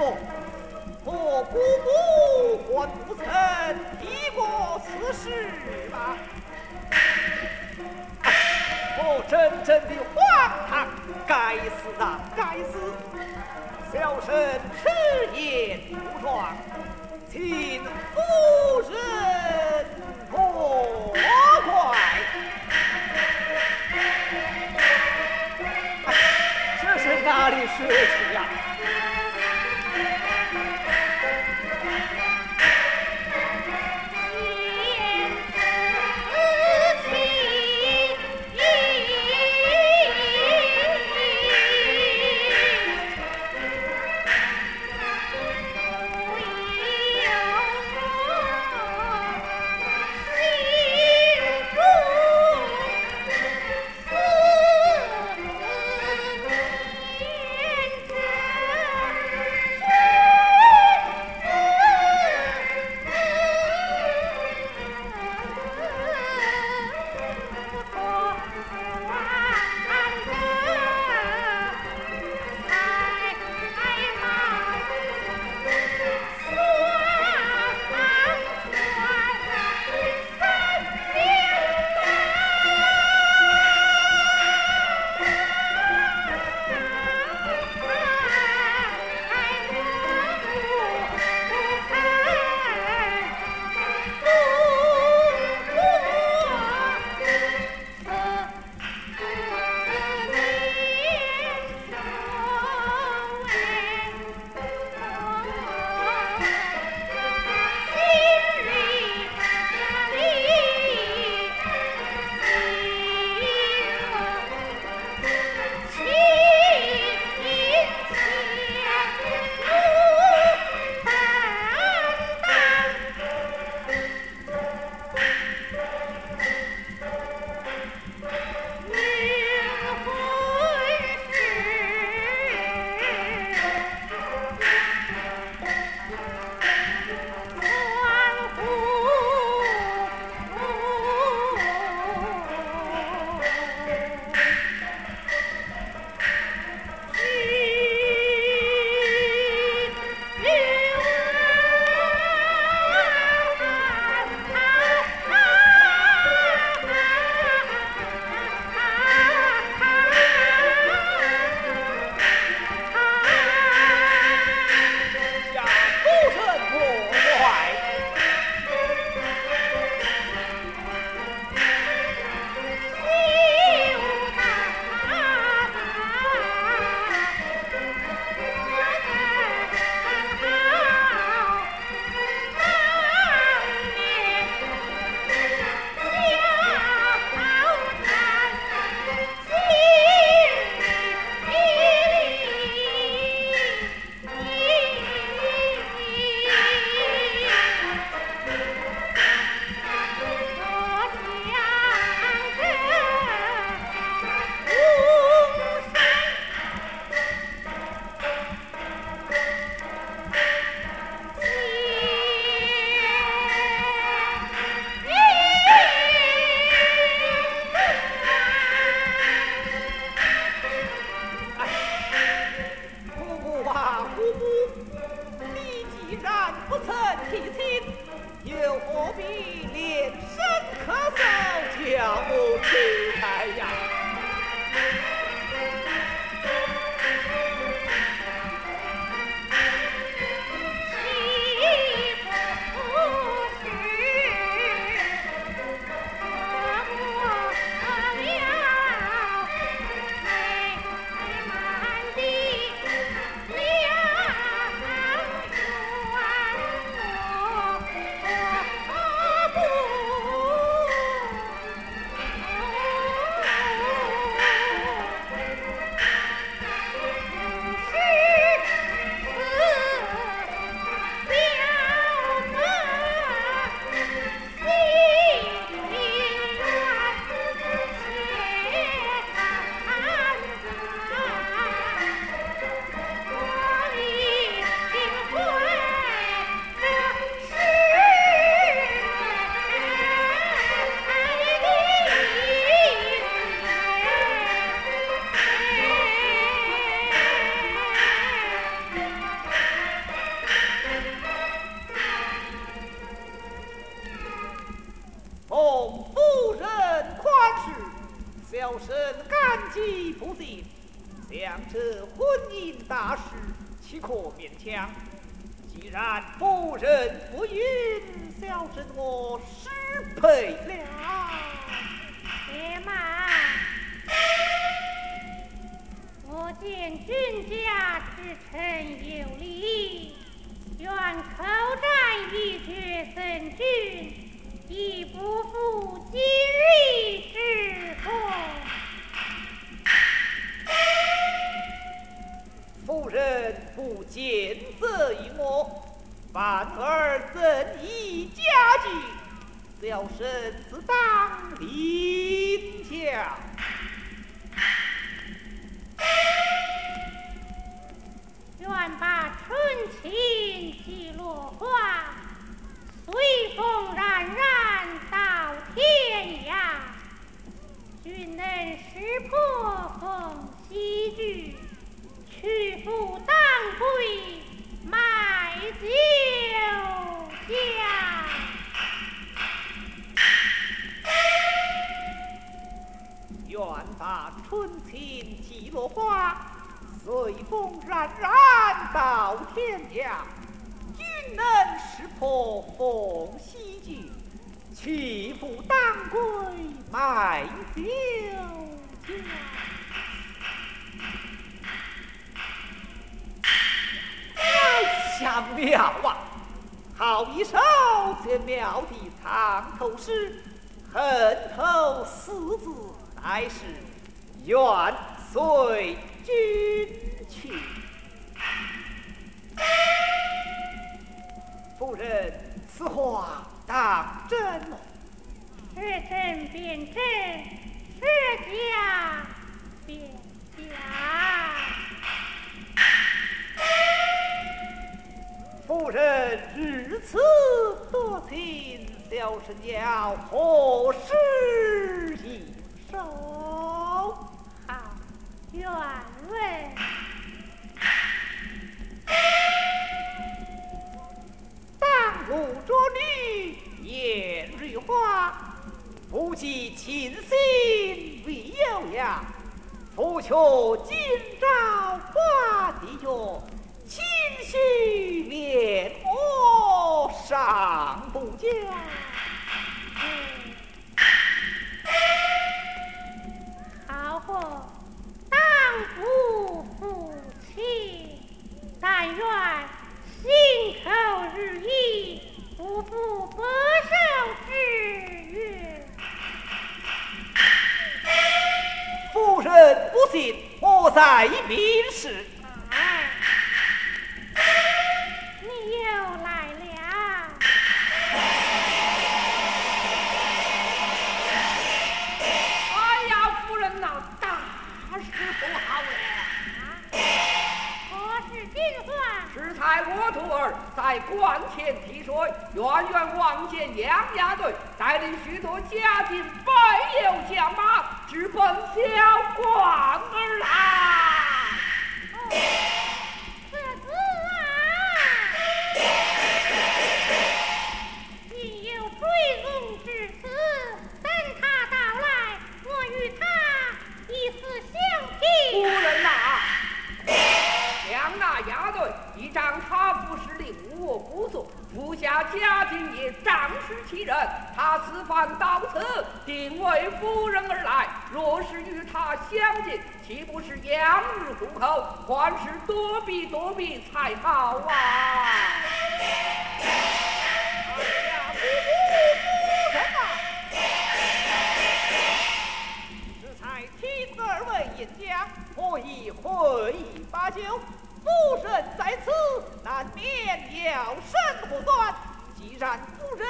我姑姑还不曾提过此事吧？我真正的荒唐！该死啊，该死！小生迟言无状，请夫人小生我失陪了。且慢，我见君家之臣有礼，愿口战一决胜君，以不负今日之功。夫人不见责于我，反而赠以家具，小生自当领教。愿把春情寄落花，随风冉冉到天涯。君能识破风喜剧，屈服当归卖酒愿把春情几落花，随风冉冉到天涯。君能识破风喜剧，屈服当归卖酒家。妙啊！好一首绝妙的藏头诗，恨头四字乃是愿随君去。夫人，此话当真吗？是真便真，是假便假。夫人如此多情，小生要何时一手？愿为。当户着女颜如花，不及倾心为有呀。夫却今朝花地月，情绪连我尚不佳。好货当夫夫妻，但愿心口如一，不负白首之约。夫人不信，我在明示。才我徒儿在关前提水，远远望见杨家队带领许多家丁摆油将马，直奔小关而来。此子啊，今有追踪之词，等他到来，我与他以死相夫拼。人呐，将那押队一仗他服是令我不做，服下家丁也仗势欺人。他此番到此，定为夫人而来。若是与他相见，岂不是养日糊口？还是躲避躲避才好啊！哎呀，夫夫人啊！适才听二位言讲，我已会意把酒。夫人在此，难免要审不断。既然夫人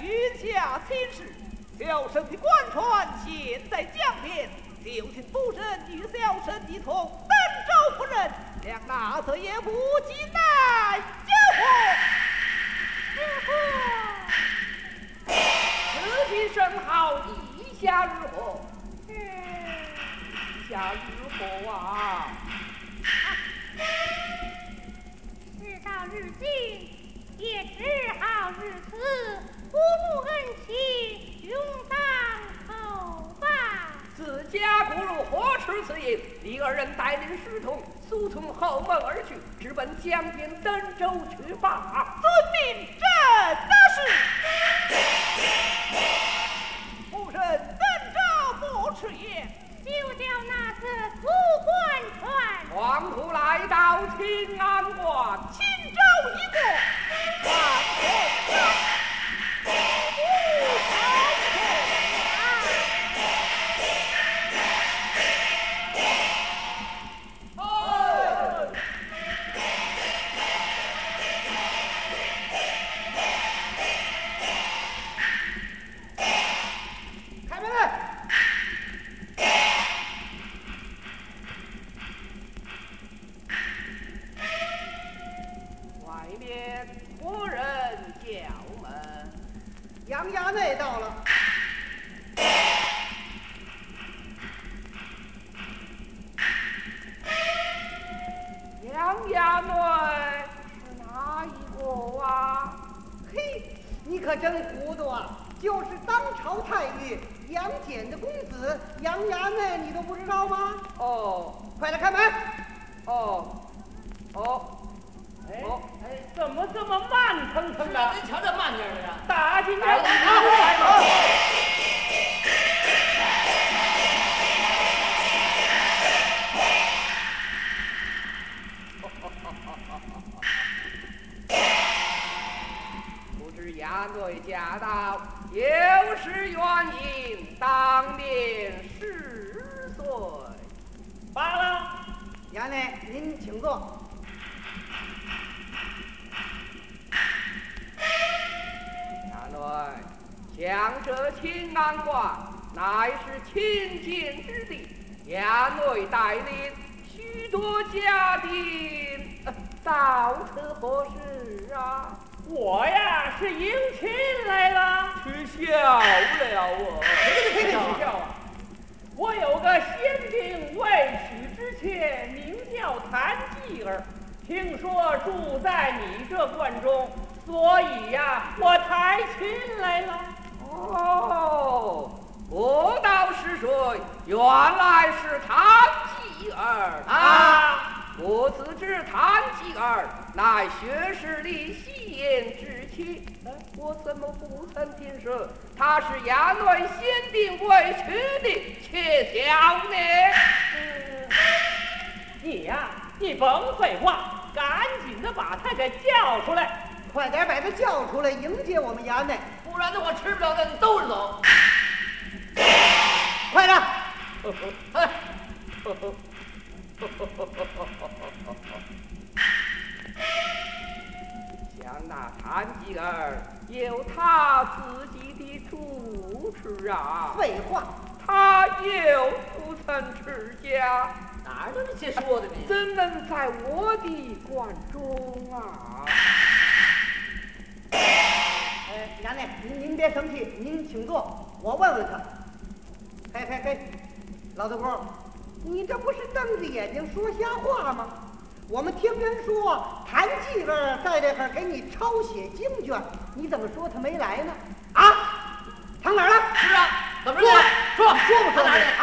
云下亲事，小生的官船现在江边，就请夫人与小生一同登舟赴任，两那则也不及难有何。此计甚好，意下如何？意下如何啊？事到如今，也只好如此，不负恩情，永当厚报。自家不入何出此言？李二人带领师徒速从后门而去，直奔江边登州去罢。遵命，真的是。夫人登州不迟也，就叫那次出关船。黄土来到清安关，comigo? Tá, 衙内是哪一个啊？嘿，你可真糊涂啊！就是当朝太尉杨戬的公子杨衙内，你都不知道吗？哦快来开门！哦哦哎哦，哎，怎么这么慢腾腾的？您瞧这慢点儿的呀！打进来欢迎，当面十岁。罢了，衙内，您请坐。衙内，将这清安关乃是清净之地，衙内带领许多家丁，呃到此何事啊？我呀是迎亲来了。取笑了我。取笑啊！我有个先兵未娶之妾，名叫谭继儿，听说住在你这观中，所以呀，我抬亲来了。哦，不道是谁？原来是谭继儿啊！我自知谭吉儿乃学士里戏言之妻，呃我怎么不曾听说他是衙内先定未娶的妾小呢？嗯你呀，你甭废话，赶紧的把他给叫出来。快点把他叫出来迎接我们衙内！不然的话吃不了的，你兜着走。快点！哎，像那谭继儿有他自己的主持啊，废话，他又不曾持家。哪儿都是些说的呢。怎能在我的关中啊？哎，衙内，您您别生气，您请坐，我问问他。嘿嘿嘿，老头公，你这不是瞪着眼睛说瞎话吗？我们听人说谭继儿在这块儿给你抄写经卷，你怎么说他没来呢？啊，藏哪儿了？是啊，怎么着？说说说不说哪里啊说不说？